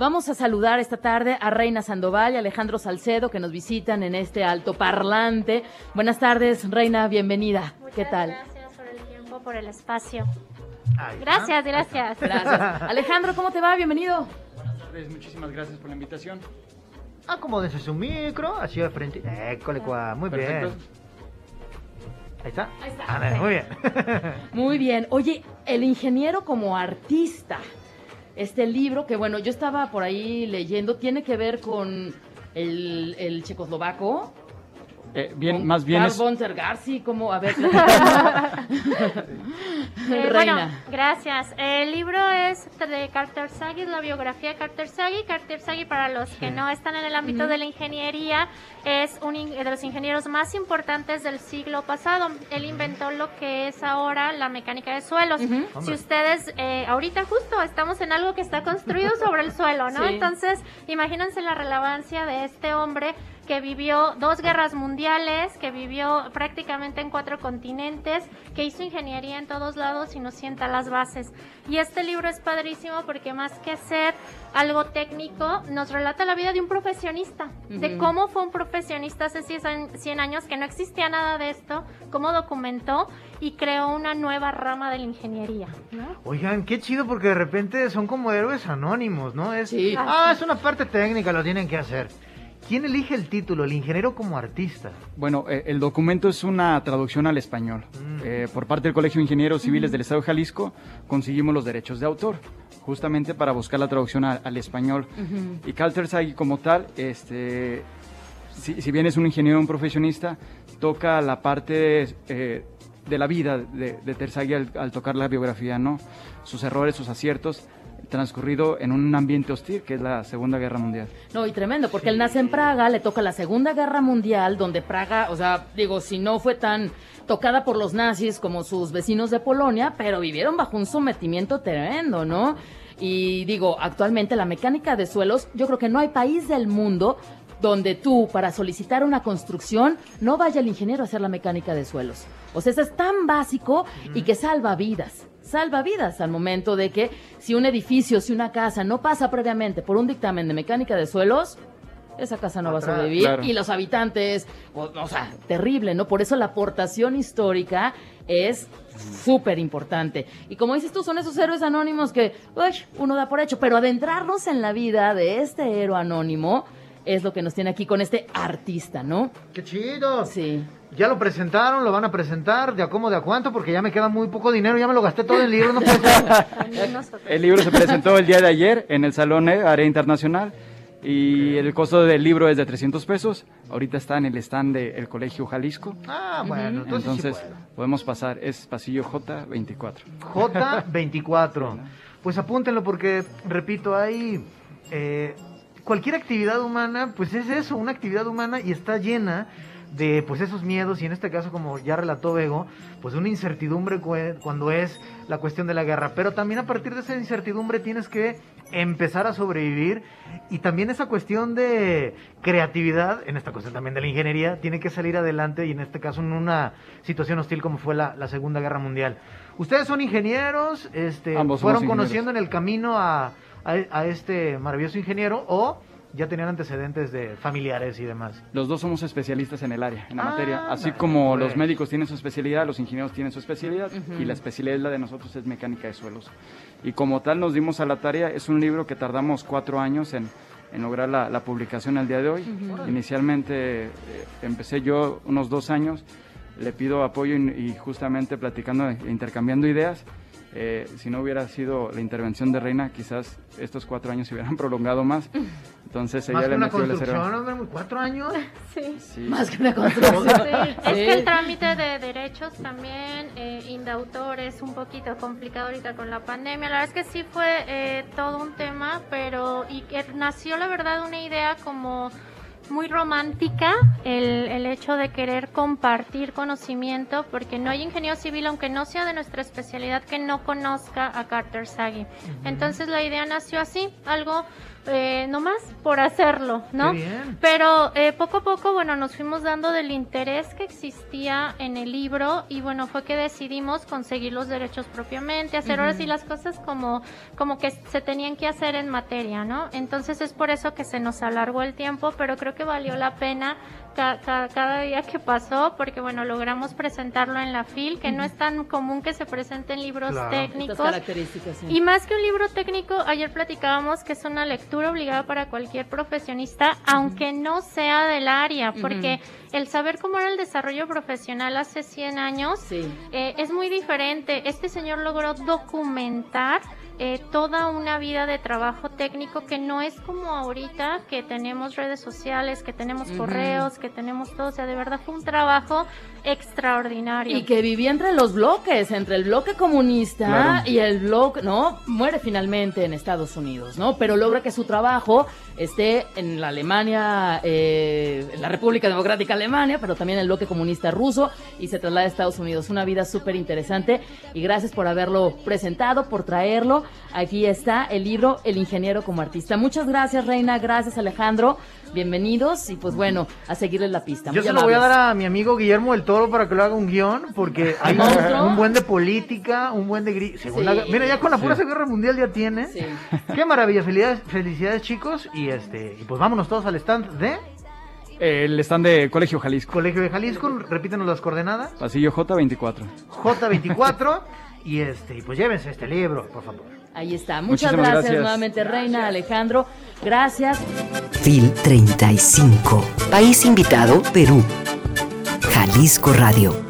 Vamos a saludar esta tarde a Reina Sandoval y Alejandro Salcedo que nos visitan en este alto parlante. Buenas tardes, Reina, bienvenida. ¿Qué tal? Gracias por el tiempo, por el espacio. Gracias, gracias. Gracias. Alejandro, ¿cómo te va? Bienvenido. Buenas tardes, muchísimas gracias por la invitación. Acomódense su micro, así de frente. École, cuá, muy Perfecto. bien. Ahí está. Ahí está. Ándale, muy bien. Muy bien. Oye, el ingeniero como artista. Este libro que, bueno, yo estaba por ahí leyendo, tiene que ver con el, el checoslovaco. Eh, bien, con más bien es, como, a ver. Eh, Reina. Bueno, gracias. El libro es de Carter Sagi, es la biografía de Carter Sagi. Carter Sagi, para los que no están en el ámbito de la ingeniería, es un de los ingenieros más importantes del siglo pasado. Él inventó lo que es ahora la mecánica de suelos. Si ustedes, eh, ahorita justo estamos en algo que está construido sobre el suelo, ¿no? Sí. Entonces, imagínense la relevancia de este hombre que vivió dos guerras mundiales, que vivió prácticamente en cuatro continentes, que hizo ingeniería en todos lados y nos sienta las bases. Y este libro es padrísimo porque más que ser algo técnico, nos relata la vida de un profesionista, de Ujú. cómo fue un profesionista hace 100 años, que no existía nada de esto, cómo documentó y creó una nueva rama de la ingeniería. ¿no? Oigan, qué chido porque de repente son como héroes anónimos, ¿no? Es, Sí. Ah, es una parte técnica, lo tienen que hacer. ¿Quién elige el título? El ingeniero como artista. bueno, eh, el documento es una traducción al español. Mm. Eh, por parte del Colegio de Ingenieros Civiles del Estado de Jalisco conseguimos los derechos de autor, justamente para buscar la traducción a- al español. Ujú. Y Carl Terzaghi como tal, este, si, si bien es un ingeniero, un profesionista, toca la parte eh, de la vida de, de Terzaghi al, al tocar la biografía, ¿no? Sus errores, sus aciertos, transcurrido en un ambiente hostil, que es la Segunda Guerra Mundial. No, y tremendo, porque él nace en Praga, le toca la Segunda Guerra Mundial, donde Praga, o sea, digo, si no fue tan tocada por los nazis como sus vecinos de Polonia, pero vivieron bajo un sometimiento tremendo, ¿no? Y digo, actualmente la mecánica de suelos, yo creo que no hay país del mundo donde tú, para solicitar una construcción, no vaya el ingeniero a hacer la mecánica de suelos. O sea, eso es tan básico y que salva vidas. Salva vidas al momento de que si un edificio, si una casa no pasa previamente por un dictamen de mecánica de suelos, esa casa no va a sobrevivir Claro. y los habitantes, o, o sea, terrible, ¿no? Por eso la aportación histórica es súper importante. Y como dices tú, son esos héroes anónimos que uy, uno da por hecho, pero adentrarnos en la vida de este héroe anónimo es lo que nos tiene aquí con este artista, ¿no? ¡Qué chido! Sí. Ya lo presentaron, lo van a presentar, de a cómo, de a cuánto, porque ya me queda muy poco dinero, ya me lo gasté todo en libros, no. El libro se presentó el día de ayer en el Salón Área Internacional y el costo del libro es de 300 pesos. Ahorita está en el stand del Colegio Jalisco. Ah, bueno, entonces, sí Entonces puedo. podemos pasar, es pasillo J24. J24. Pues apúntenlo porque, repito, hay eh, cualquier actividad humana, pues es eso, una actividad humana y está llena de pues esos miedos y en este caso como ya relató Bego, pues una incertidumbre cuando es la cuestión de la guerra, pero también a partir de esa incertidumbre tienes que empezar a sobrevivir y también esa cuestión de creatividad, en esta cuestión también de la ingeniería, tiene que salir adelante y en este caso en una situación hostil como fue la, la Segunda Guerra Mundial. Ustedes son ingenieros, este, Ambos fueron ingenieros. conociendo en el camino a, a, a este maravilloso ingeniero o ya tenían antecedentes de familiares y demás. Los dos somos especialistas en el área, en la Ah, materia. Así como pues. los médicos tienen su especialidad, los ingenieros tienen su especialidad Ujú. y la especialidad la de nosotros es mecánica de suelos. Y como tal nos dimos a la tarea, es un libro que tardamos cuatro años en, en lograr la, la publicación al día de hoy. Inicialmente eh, empecé yo unos dos años, le pido apoyo y, y justamente platicando, intercambiando ideas. Eh, si no hubiera sido la intervención de Reina, quizás estos cuatro años se hubieran prolongado más. Entonces ella Más que le una metió construcción, hombre, cuatro años. Sí. Sí. Más que una construcción. Sí, es que el trámite de derechos también, eh, indautor, es un poquito complicado ahorita con la pandemia. La verdad es que sí fue eh, todo un tema, pero y que nació la verdad una idea como muy romántica el hecho de querer compartir conocimiento, porque no hay ingeniero civil, aunque no sea de nuestra especialidad, que no conozca a Carter Sagi. Entonces la idea nació así, algo eh, nomás por hacerlo, ¿no? Qué bien. Pero eh, poco a poco, bueno, nos fuimos dando del interés que existía en el libro y bueno, fue que decidimos conseguir los derechos propiamente, hacer ahora sí las cosas como, como que se tenían que hacer en materia, ¿no? Entonces es por eso que se nos alargó el tiempo, pero creo que valió la pena ca- ca- cada día que pasó, porque bueno, logramos presentarlo en la FIL, que no es tan común que se presenten libros Claro. técnicos. Estas características. sí. Y más que un libro técnico, ayer platicábamos que es una lectura obligada para cualquier profesionista, aunque no sea del área, porque el saber cómo era el desarrollo profesional hace 100 años Sí. eh, es muy diferente. Este señor logró documentar eh, toda una vida de trabajo técnico que no es como ahorita que tenemos redes sociales, que tenemos correos, que tenemos todo. O sea, de verdad fue un trabajo extraordinario. Y que vivía entre los bloques, entre el bloque comunista Claro. y el bloque, ¿no? Muere finalmente en Estados Unidos, ¿no? Pero logra que su trabajo esté en la Alemania, eh, en la República Democrática Alemania, pero también en el bloque comunista ruso y se traslada a Estados Unidos. Una vida súper interesante y gracias por haberlo presentado, por traerlo. Aquí está el libro El ingeniero como artista. Muchas gracias, Reina. Gracias, Alejandro. Bienvenidos y pues bueno, a seguirles la pista. Yo Muy se lo voy a dar a mi amigo Guillermo del Toro para que lo haga un guion, porque hay un, monstruo? un buen de política, un buen de... gri- Segunda, Sí. Guerra- Mira, ya con la pura Guerra Mundial ya tiene. Sí. Qué maravilla, felicidades, felicidades chicos, y este y pues vámonos todos al stand de El stand de Colegio Jalisco, Colegio de Jalisco, repítenos las coordenadas, pasillo J24. J24, y este y pues llévense este libro, por favor. Ahí está. Muchas gracias. nuevamente, Reina, Alejandro. Gracias. FIL 35. País invitado, Perú. Jalisco Radio.